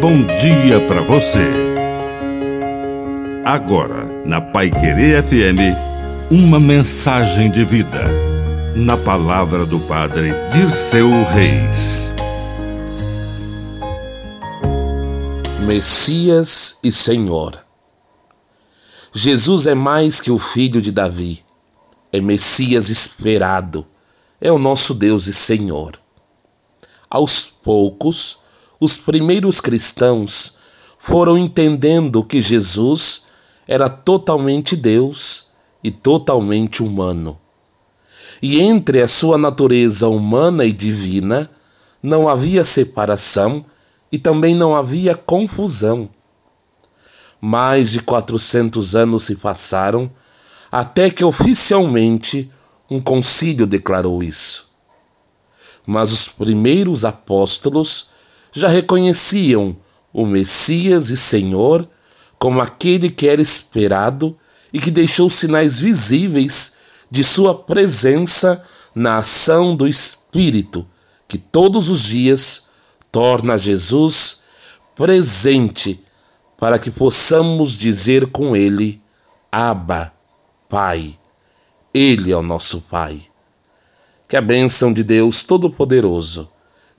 bom dia para você. Agora, na Pai Querer FM, uma mensagem de vida. Na palavra do Padre Dirceu Reis. Messias e Senhor. Jesus é mais que o filho de Davi. É Messias esperado. É o nosso Deus e Senhor. Aos poucos, os primeiros cristãos foram entendendo que Jesus era totalmente Deus e totalmente humano. E entre a sua natureza humana e divina não havia separação e também não havia confusão. Mais de 400 anos se passaram até que oficialmente um concílio declarou isso. Mas os primeiros apóstolos já reconheciam o Messias e Senhor como aquele que era esperado e que deixou sinais visíveis de sua presença na ação do Espírito, que todos os dias torna Jesus presente para que possamos dizer com ele: Abba, Pai. Ele é o nosso Pai. Que a bênção de Deus Todo-Poderoso